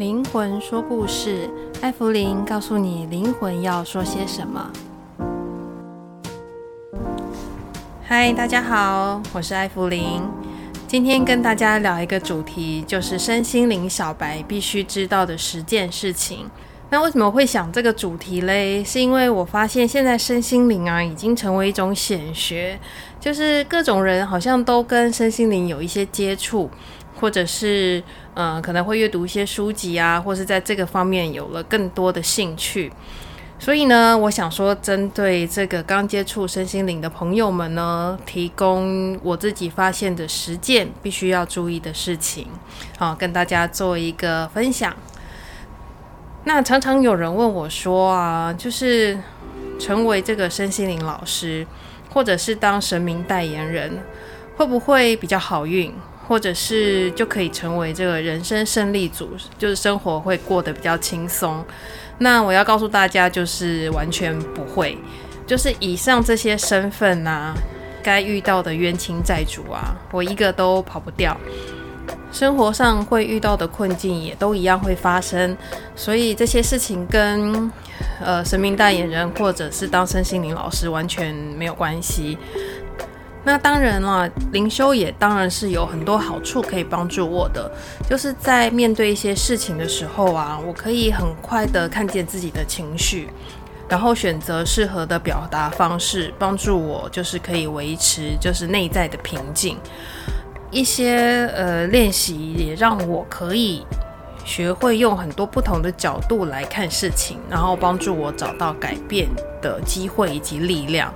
灵魂说故事，艾芙灵告诉你灵魂要说些什么。嗨，大家好，我是艾芙灵。今天跟大家聊一个主题，就是身心灵小白必须知道的十件事情。那为什么会想这个主题嘞？是因为我发现现在身心灵啊，已经成为一种显学，就是各种人好像都跟身心灵有一些接触，或者是呃可能会阅读一些书籍啊，或是在这个方面有了更多的兴趣。所以呢，我想说，针对这个刚接触身心灵的朋友们呢，提供我自己发现的实践必须要注意的事情，好，跟大家做一个分享。那常常有人问我说啊，就是成为这个身心灵老师，或者是当神明代言人，会不会比较好运，或者是就可以成为这个人生胜利组，就是生活会过得比较轻松？那我要告诉大家，就是完全不会，就是以上这些身份啊，该遇到的冤亲债主啊，我一个都跑不掉。生活上会遇到的困境也都一样会发生，所以这些事情跟呃神明代言人或者是当身心灵老师完全没有关系。那当然了，灵修也当然是有很多好处可以帮助我的，就是在面对一些事情的时候啊，我可以很快的看见自己的情绪，然后选择适合的表达方式，帮助我就是可以维持就是内在的平静。一些呃练习也让我可以学会用很多不同的角度来看事情，然后帮助我找到改变的机会以及力量。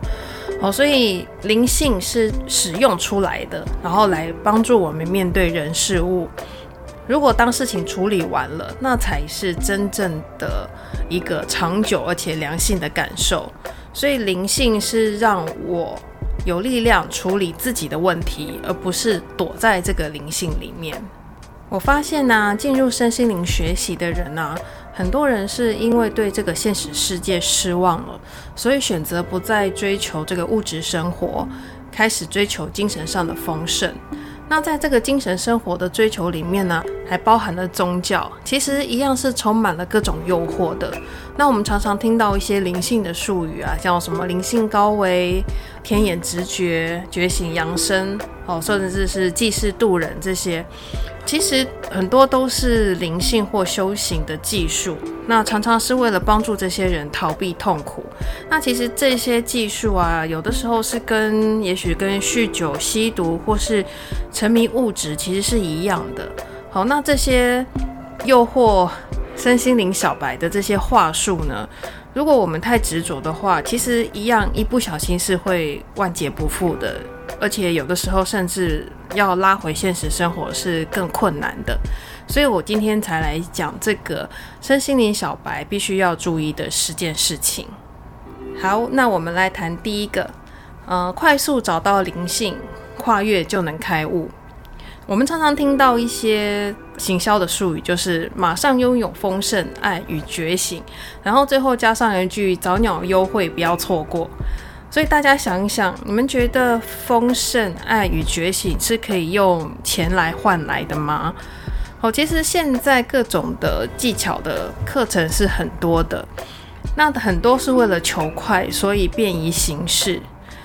哦，所以灵性是使用出来的，然后来帮助我们面对人事物。如果当事情处理完了，那才是真正的一个长久而且良性的感受。所以灵性是让我。有力量处理自己的问题，而不是躲在这个灵性里面。我发现呢、进入身心灵学习的人呢、很多人是因为对这个现实世界失望了，所以选择不再追求这个物质生活，开始追求精神上的丰盛。那在这个精神生活的追求里面呢，还包含了宗教，其实一样是充满了各种诱惑的。那我们常常听到一些灵性的术语啊，叫什么灵性高维、天眼直觉、觉醒扬升，哦，甚至是济世渡人这些。其实很多都是灵性或修行的技术，那常常是为了帮助这些人逃避痛苦。那其实这些技术啊，有的时候是跟也许跟酗酒、吸毒或是沉迷物质其实是一样的。好，那这些诱惑身心灵小白的这些话术呢，如果我们太执着的话，其实一样一不小心是会万劫不复的。而且有的时候甚至要拉回现实生活是更困难的，所以我今天才来讲这个身心灵小白必须要注意的十件事情。好，那我们来谈第一个，呃，快速找到灵性，跨越就能开悟。我们常常听到一些行销的术语，就是马上拥有丰盛、爱与觉醒，然后最后加上一句早鸟优惠，不要错过。所以大家想一想，你们觉得丰盛、爱与觉醒是可以用钱来换来的吗？好，其实现在各种的技巧的课程是很多的，那很多是为了求快，所以便宜行事。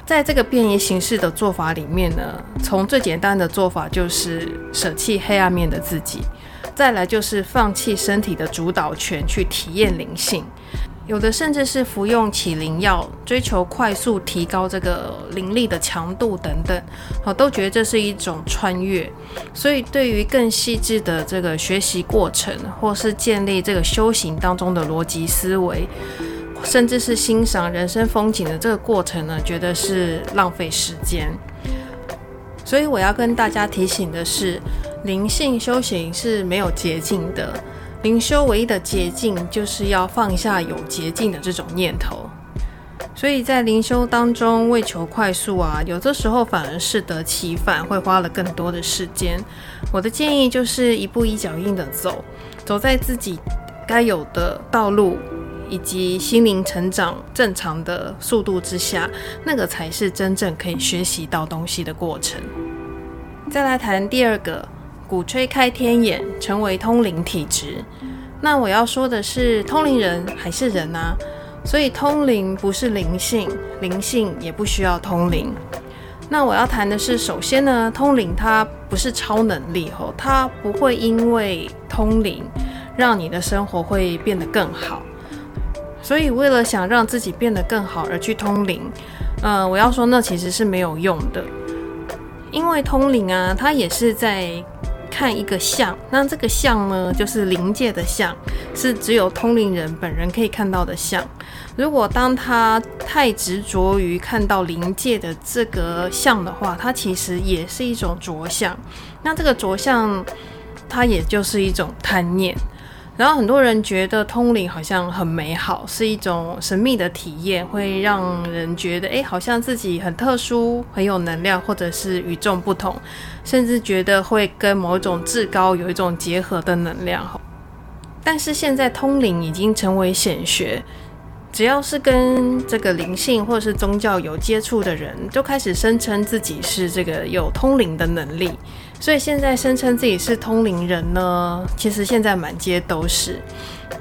在这个变异形式的做法里面呢，从最简单的做法就是舍弃黑暗面的自己，再来就是放弃身体的主导权，去体验灵性。有的甚至是服用起灵药，追求快速提高这个灵力的强度等等，好，都觉得这是一种穿越。所以，对于更细致的这个学习过程，或是建立这个修行当中的逻辑思维，甚至是欣赏人生风景的这个过程呢，觉得是浪费时间。所以，我要跟大家提醒的是，灵性修行是没有捷径的。灵修唯一的捷径，就是要放下有捷径的这种念头。所以在灵修当中，为求快速啊，有的时候反而适得其反，会花了更多的时间。我的建议就是一步一脚印的走，走在自己该有的道路，以及心灵成长正常的速度之下，那个才是真正可以学习到东西的过程。再来谈第二个。鼓吹开天眼，成为通灵体质。那我要说的是，通灵人还是人啊，所以通灵不是灵性，灵性也不需要通灵。那我要谈的是，首先呢，通灵它不是超能力吼，它不会因为通灵让你的生活会变得更好。所以为了想让自己变得更好而去通灵，呃，我要说那其实是没有用的，因为通灵啊，它也是在。看一个相，那这个相呢，就是灵界的相，是只有通灵人本人可以看到的相。如果当他太执着于看到灵界的这个相的话，它其实也是一种着相。那这个着相，它也就是一种贪念。然后很多人觉得通灵好像很美好，是一种神秘的体验，会让人觉得诶，好像自己很特殊，很有能量，或者是与众不同，甚至觉得会跟某种至高有一种结合的能量。但是现在通灵已经成为显学。只要是跟这个灵性或是宗教有接触的人，就开始声称自己是这个有通灵的能力。所以现在声称自己是通灵人呢，其实现在满街都是。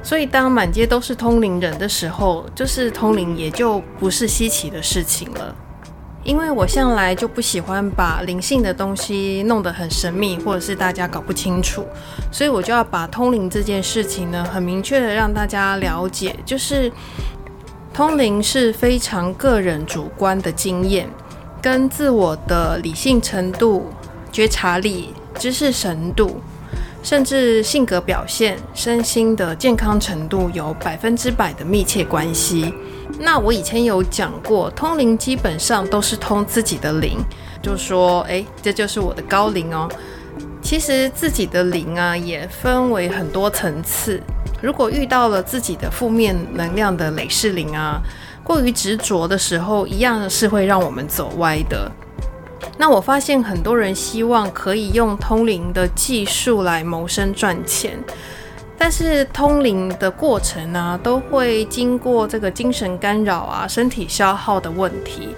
所以当满街都是通灵人的时候，就是通灵也就不是稀奇的事情了。因为我向来就不喜欢把灵性的东西弄得很神秘，或者是大家搞不清楚，所以我就要把通灵这件事情呢，很明确的让大家了解，就是。通灵是非常个人主观的经验，跟自我的理性程度、觉察力、知识深度，甚至性格表现、身心的健康程度有百分之百的密切关系。那我以前有讲过，通灵基本上都是通自己的灵，就说，诶，这就是我的高灵哦。其实自己的灵啊，也分为很多层次。如果遇到了自己的负面能量的累世灵啊，过于执着的时候，一样是会让我们走歪的。那我发现很多人希望可以用通灵的技术来谋生赚钱，但是通灵的过程呢，都会经过这个精神干扰啊、身体消耗的问题，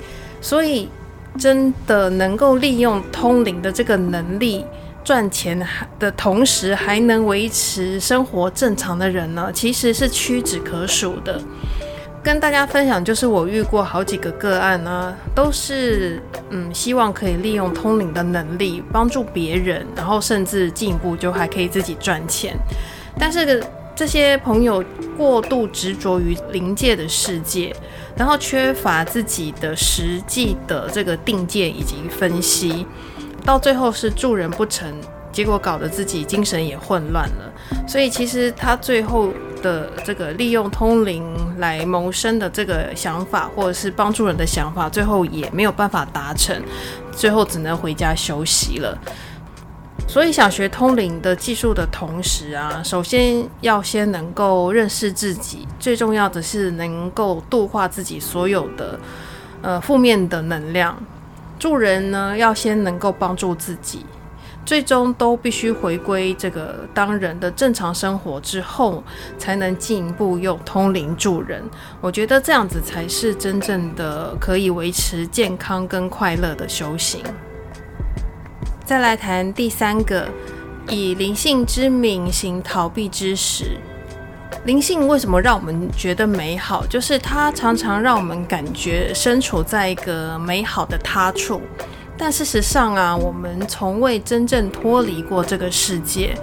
所以真的能够利用通灵的这个能力。赚钱的同时还能维持生活正常的人呢，其实是屈指可数的。跟大家分享，就是我遇过好几个个案呢，都是嗯，希望可以利用通灵的能力帮助别人，然后甚至进一步就还可以自己赚钱。但是这些朋友过度执着于灵界的世界，然后缺乏自己的实际的这个定见以及分析。到最后是助人不成，结果搞得自己精神也混乱了。所以其实他最后的这个利用通灵来谋生的这个想法，或者是帮助人的想法，最后也没有办法达成，最后只能回家休息了。所以想学通灵的技术的同时啊，首先要先能够认识自己，最重要的是能够度化自己所有的呃负面的能量。助人呢，要先能够帮助自己，最终都必须回归这个当人的正常生活之后，才能进一步用通灵助人。我觉得这样子才是真正的可以维持健康跟快乐的修行。再来谈第三个，以灵性之名行逃避之时。灵性为什么让我们觉得美好？就是它常常让我们感觉身处在一个美好的他处，但事实上啊，我们从未真正脱离过这个世界。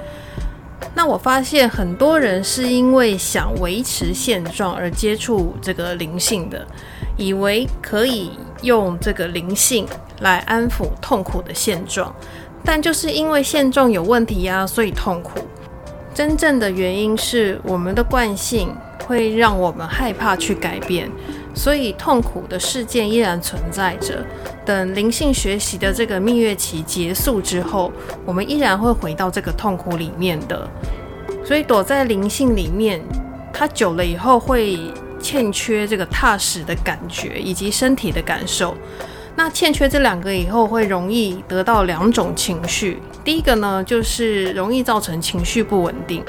那我发现很多人是因为想维持现状而接触这个灵性的，以为可以用这个灵性来安抚痛苦的现状，但就是因为现状有问题呀，所以痛苦。真正的原因是我们的惯性会让我们害怕去改变，所以痛苦的事件依然存在着。等灵性学习的这个蜜月期结束之后，我们依然会回到这个痛苦里面的。所以躲在灵性里面，它久了以后会欠缺这个踏实的感觉以及身体的感受。那欠缺这两个以后，会容易得到两种情绪。第一个呢，就是容易造成情绪不稳定，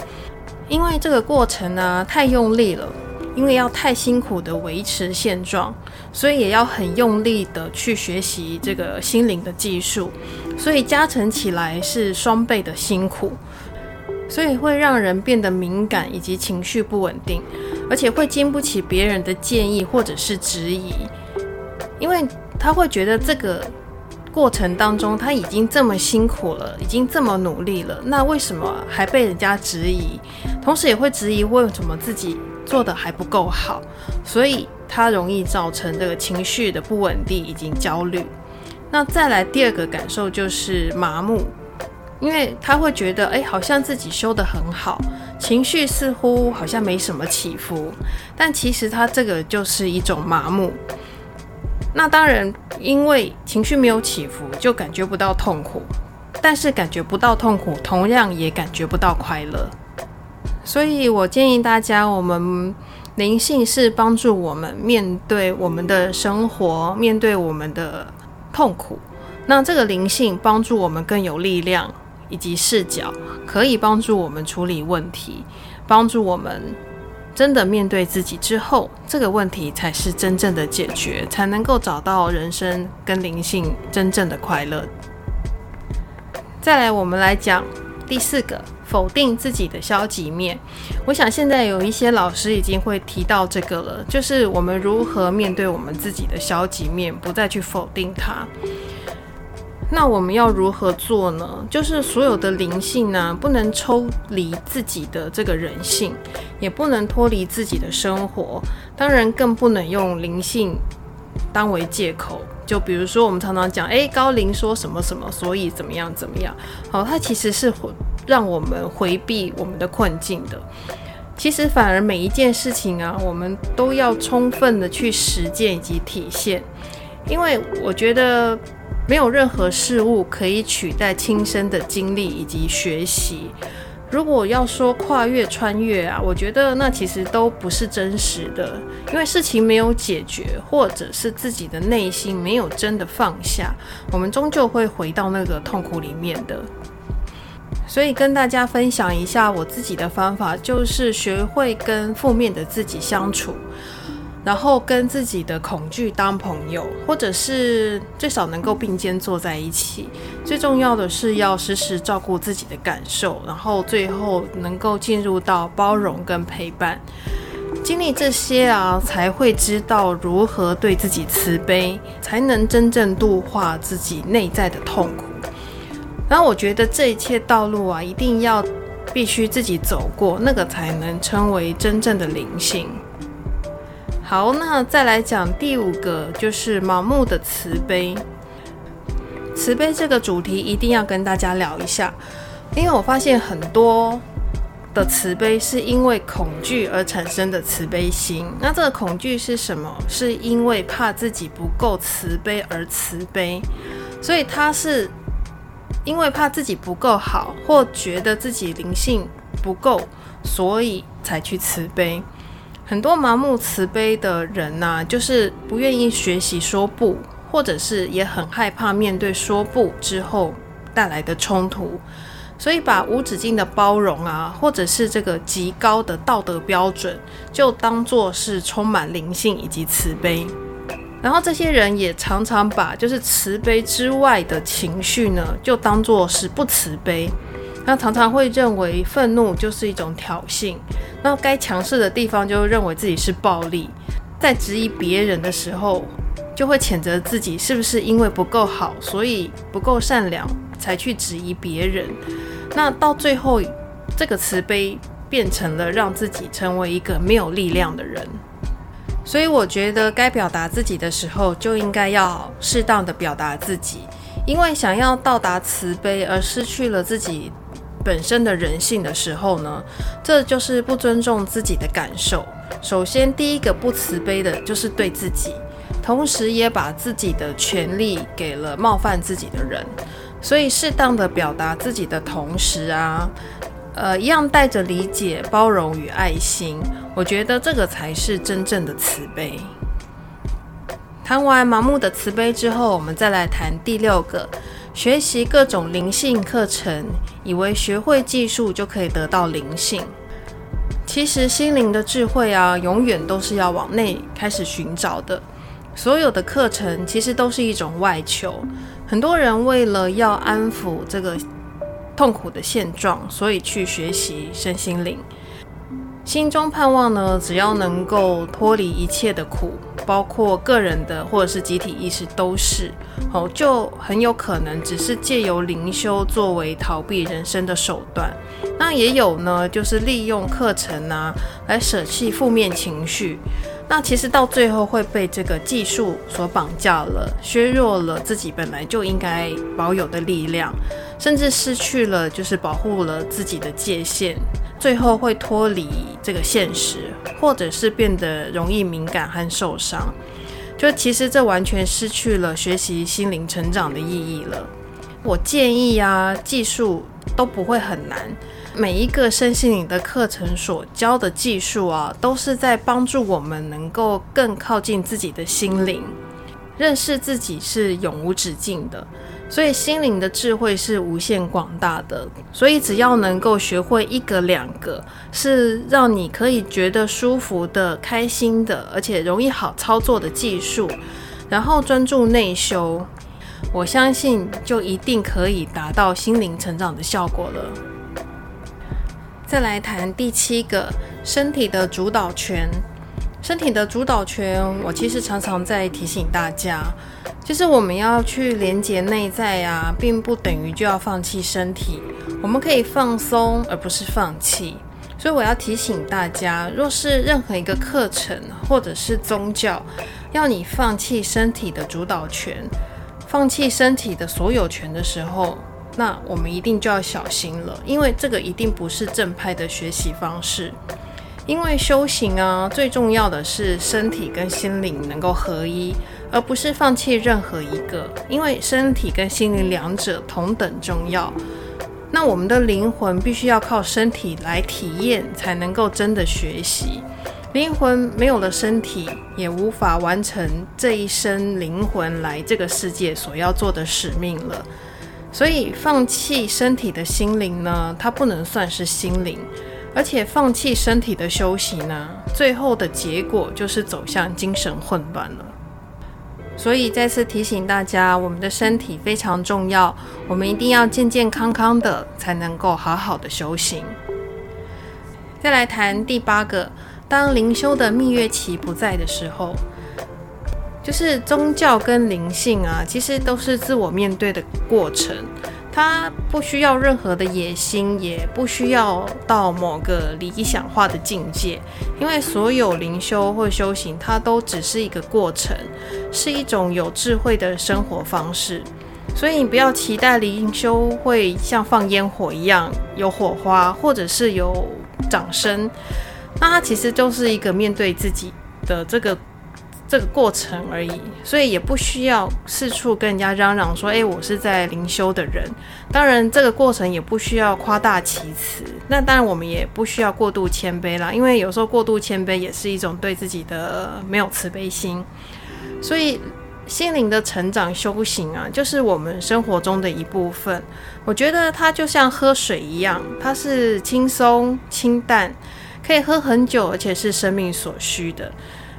因为这个过程呢太用力了，因为要太辛苦的维持现状，所以也要很用力的去学习这个心灵的技术，所以加成起来是双倍的辛苦，所以会让人变得敏感以及情绪不稳定，而且会经不起别人的建议或者是质疑，因为他会觉得这个过程当中他已经这么辛苦了，已经这么努力了，那为什么还被人家质疑？同时也会质疑为什么自己做得还不够好，所以他容易造成这个情绪的不稳定以及焦虑。那再来第二个感受就是麻木，因为他会觉得，哎，好像自己修得很好，情绪似乎好像没什么起伏，但其实他这个就是一种麻木。那当然，因为情绪没有起伏，就感觉不到痛苦，但是感觉不到痛苦，同样也感觉不到快乐。所以我建议大家，我们灵性是帮助我们面对我们的生活，面对我们的痛苦。那这个灵性帮助我们更有力量以及视角，可以帮助我们处理问题，帮助我们真的面对自己之后，这个问题才是真正的解决，才能够找到人生跟灵性真正的快乐。再来，我们来讲第四个。否定自己的消极面，我想现在有一些老师已经会提到这个了，就是我们如何面对我们自己的消极面，不再去否定它。那我们要如何做呢？就是所有的灵性呢，不能抽离自己的这个人性，也不能脱离自己的生活，当然更不能用灵性当为借口。就比如说，我们常常讲，诶，高龄说什么什么，所以怎么样怎么样。好，它其实是让我们回避我们的困境的。其实反而每一件事情啊，我们都要充分的去实践以及体现，因为我觉得没有任何事物可以取代亲身的经历以及学习。如果要说跨越穿越啊，我觉得那其实都不是真实的，因为事情没有解决，或者是自己的内心没有真的放下，我们终究会回到那个痛苦里面的。所以跟大家分享一下我自己的方法，就是学会跟负面的自己相处。然后跟自己的恐惧当朋友，或者是最少能够并肩坐在一起。最重要的是要时时照顾自己的感受，然后最后能够进入到包容跟陪伴。经历这些啊，才会知道如何对自己慈悲，才能真正度化自己内在的痛苦。然后我觉得这一切道路啊，一定要必须自己走过，那个才能称为真正的灵性。好，那再来讲第五个，就是盲目的慈悲。慈悲这个主题一定要跟大家聊一下，因为我发现很多的慈悲是因为恐惧而产生的慈悲心。那这个恐惧是什么？是因为怕自己不够慈悲而慈悲，所以他是因为怕自己不够好，或觉得自己灵性不够，所以才去慈悲。很多盲目慈悲的人呐、就是不愿意学习说不，或者是也很害怕面对说不之后带来的冲突，所以把无止境的包容啊，或者是这个极高的道德标准，就当作是充满灵性以及慈悲。然后这些人也常常把就是慈悲之外的情绪呢，就当作是不慈悲。那常常会认为愤怒就是一种挑衅，那该强势的地方就认为自己是暴力，在质疑别人的时候，就会谴责自己是不是因为不够好，所以不够善良才去质疑别人。那到最后，这个慈悲变成了让自己成为一个没有力量的人。所以我觉得该表达自己的时候，就应该要适当的表达自己，因为想要到达慈悲而失去了自己。本身的人性的时候呢，这就是不尊重自己的感受。首先，第一个不慈悲的就是对自己，同时也把自己的权利给了冒犯自己的人。所以，适当的表达自己的同时啊，呃，一样带着理解、包容与爱心。我觉得这个才是真正的慈悲。谈完盲目的慈悲之后，我们再来谈第六个。学习各种灵性课程，以为学会技术就可以得到灵性。其实心灵的智慧啊，永远都是要往内开始寻找的。所有的课程其实都是一种外求。很多人为了要安抚这个痛苦的现状，所以去学习身心灵，心中盼望呢，只要能够脱离一切的苦，包括个人的或者是集体意识都是哦，就很有可能只是借由灵修作为逃避人生的手段。那也有呢，就是利用课程啊来舍弃负面情绪。那其实到最后会被这个技术所绑架了，削弱了自己本来就应该保有的力量，甚至失去了就是保护了自己的界限，最后会脱离这个现实，或者是变得容易敏感和受伤。就其实这完全失去了学习心灵成长的意义了。我建议啊，技术都不会很难。每一个身心灵的课程所教的技术啊，都是在帮助我们能够更靠近自己的心灵，认识自己是永无止境的。所以心灵的智慧是无限广大的。所以只要能够学会一个两个，是让你可以觉得舒服的、开心的，而且容易好操作的技术，然后专注内修，我相信就一定可以达到心灵成长的效果了。再来谈第七个，身体的主导权。身体的主导权，我其实常常在提醒大家，就是我们要去连接内在啊，并不等于就要放弃身体。我们可以放松，而不是放弃。所以我要提醒大家，若是任何一个课程或者是宗教，要你放弃身体的主导权，放弃身体的所有权的时候，那我们一定就要小心了，因为这个一定不是正派的学习方式。因为修行啊，最重要的是身体跟心灵能够合一，而不是放弃任何一个。因为身体跟心灵两者同等重要。那我们的灵魂必须要靠身体来体验，才能够真的学习。灵魂没有了身体，也无法完成这一生灵魂来这个世界所要做的使命了。所以，放弃身体的心灵呢，它不能算是心灵，而且放弃身体的修行呢，最后的结果就是走向精神混乱了。所以，再次提醒大家，我们的身体非常重要，我们一定要健健康康的，才能够好好的修行。再来谈第八个，当灵修的蜜月期不在的时候。就是宗教跟灵性啊，其实都是自我面对的过程，它不需要任何的野心，也不需要到某个理想化的境界，因为所有灵修或修行，它都只是一个过程，是一种有智慧的生活方式。所以你不要期待灵修会像放烟火一样有火花，或者是有掌声，那它其实就是一个面对自己的这个。这个过程而已，所以也不需要四处跟人家嚷嚷说：“诶，我是在灵修的人。”当然，这个过程也不需要夸大其词。那当然，我们也不需要过度谦卑啦，因为有时候过度谦卑也是一种对自己的没有慈悲心。所以，心灵的成长修行啊，就是我们生活中的一部分。我觉得它就像喝水一样，它是轻松清淡，可以喝很久，而且是生命所需的。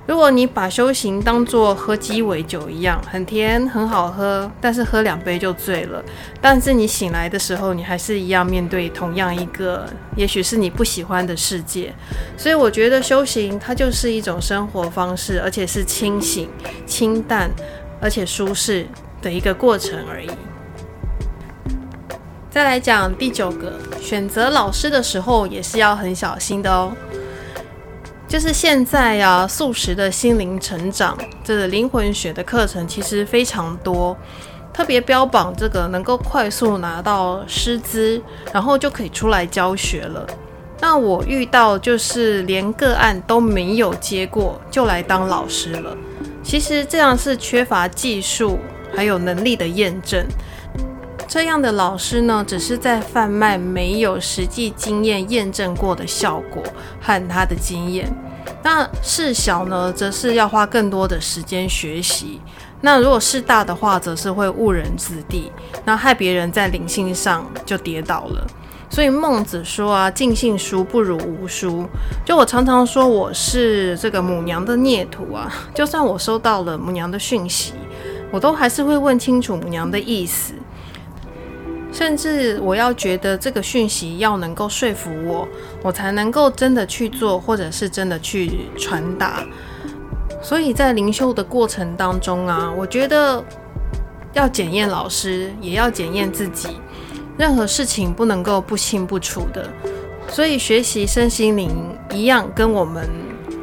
如果你把修行当作喝鸡尾酒一样，很甜很好喝，但是喝两杯就醉了。但是你醒来的时候，你还是一样面对同样一个，也许是你不喜欢的世界。所以我觉得修行它就是一种生活方式，而且是清醒、清淡，而且舒适的一个过程而已。再来讲第九个，选择老师的时候也是要很小心的哦。就是现在呀、啊，素食的心灵成长，这灵魂学的课程其实非常多，特别标榜这个能够快速拿到师资，然后就可以出来教学了。那我遇到就是连个案都没有接过，就来当老师了。其实这样是缺乏技术还有能力的验证。这样的老师呢，只是在贩卖没有实际经验验证过的效果和他的经验。那事小呢，则是要花更多的时间学习。那如果事大的话，则是会误人子弟，那害别人在灵性上就跌倒了。所以孟子说啊，尽信书不如无书。就我常常说我是这个母娘的孽徒啊，就算我收到了母娘的讯息，我都还是会问清楚母娘的意思，甚至我要觉得这个讯息要能够说服我，我才能够真的去做，或者是真的去传达。所以在灵修的过程当中啊，我觉得要检验老师，也要检验自己。任何事情不能够不清不楚的，所以学习身心灵一样，跟我们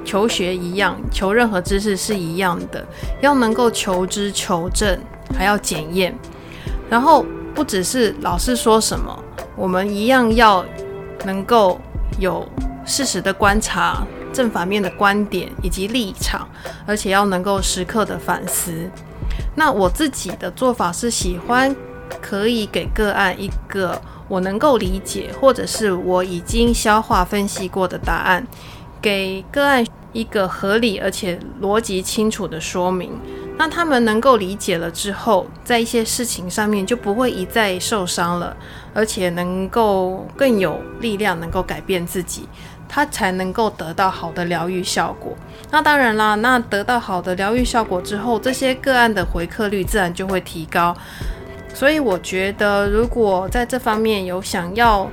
求学一样，求任何知识是一样的，要能够求知求证，还要检验。然后不只是老师说什么，我们一样要能够有事实的观察、正反面的观点以及立场，而且要能够时刻的反思。那我自己的做法是喜欢。可以给个案一个我能够理解，或者是我已经消化分析过的答案，给个案一个合理而且逻辑清楚的说明。那他们能够理解了之后，在一些事情上面就不会一再受伤了，而且能够更有力量，能够改变自己，他才能够得到好的疗愈效果。那当然啦，那得到好的疗愈效果之后，这些个案的回客率自然就会提高。所以我觉得，如果在这方面有想要，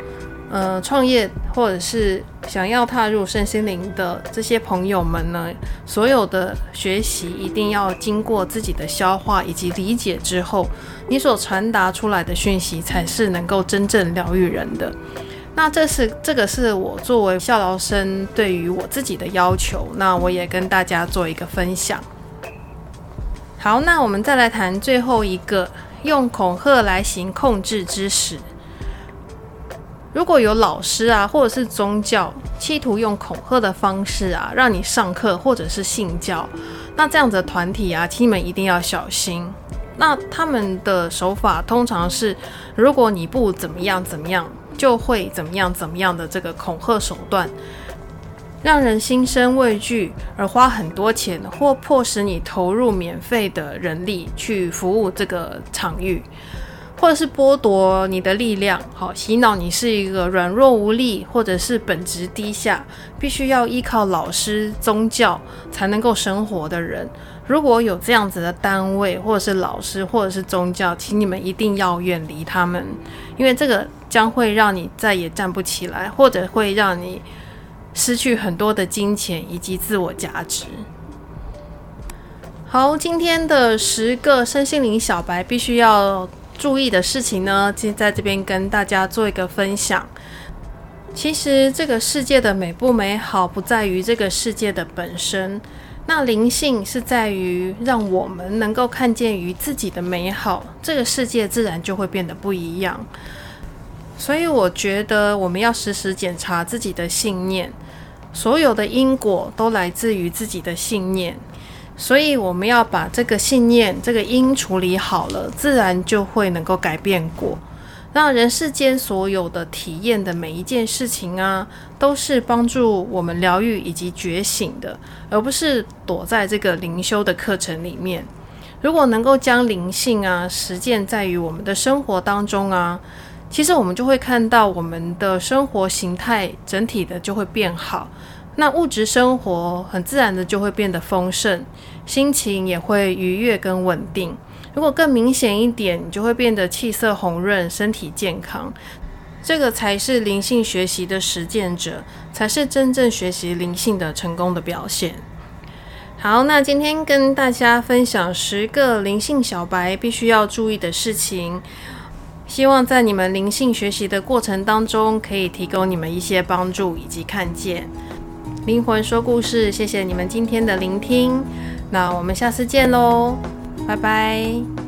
呃，创业或者是想要踏入身心灵的这些朋友们呢，所有的学习一定要经过自己的消化以及理解之后，你所传达出来的讯息才是能够真正疗愈人的。那这是这个是我作为孝劳生对于我自己的要求，那我也跟大家做一个分享。好，那我们再来谈最后一个。用恐吓来行控制之实。如果有老师啊，或者是宗教，企图用恐吓的方式啊，让你上课或者是信教，那这样子的团体啊，亲们一定要小心。那他们的手法通常是，如果你不怎么样怎么样，就会怎么样怎么样的这个恐吓手段。让人心生畏惧，而花很多钱，或迫使你投入免费的人力去服务这个场域，或者是剥夺你的力量，好洗脑你是一个软弱无力，或者是本质低下，必须要依靠老师、宗教才能够生活的人。如果有这样子的单位，或者是老师，或者是宗教，请你们一定要远离他们，因为这个将会让你再也站不起来，或者会让你。失去很多的金钱以及自我价值。好，今天的十个身心灵小白必须要注意的事情呢，今在这边跟大家做一个分享。其实这个世界的美不美好，不在于这个世界的本身，那灵性是在于让我们能够看见于自己的美好，这个世界自然就会变得不一样。所以我觉得我们要时时检查自己的信念。所有的因果都来自于自己的信念，所以我们要把这个信念、这个因处理好了，自然就会能够改变果。让人世间所有的体验的每一件事情啊，都是帮助我们疗愈以及觉醒的，而不是躲在这个灵修的课程里面。如果能够将灵性啊实践在于我们的生活当中啊。其实我们就会看到我们的生活形态整体的就会变好，那物质生活很自然的就会变得丰盛，心情也会愉悦跟稳定。如果更明显一点，你就会变得气色红润，身体健康。这个才是灵性学习的实践者，才是真正学习灵性的成功的表现。好，那今天跟大家分享十个灵性小白必须要注意的事情。希望在你们灵性学习的过程当中，可以提供你们一些帮助以及看见。灵魂说故事，谢谢你们今天的聆听。那我们下次见喽，拜拜。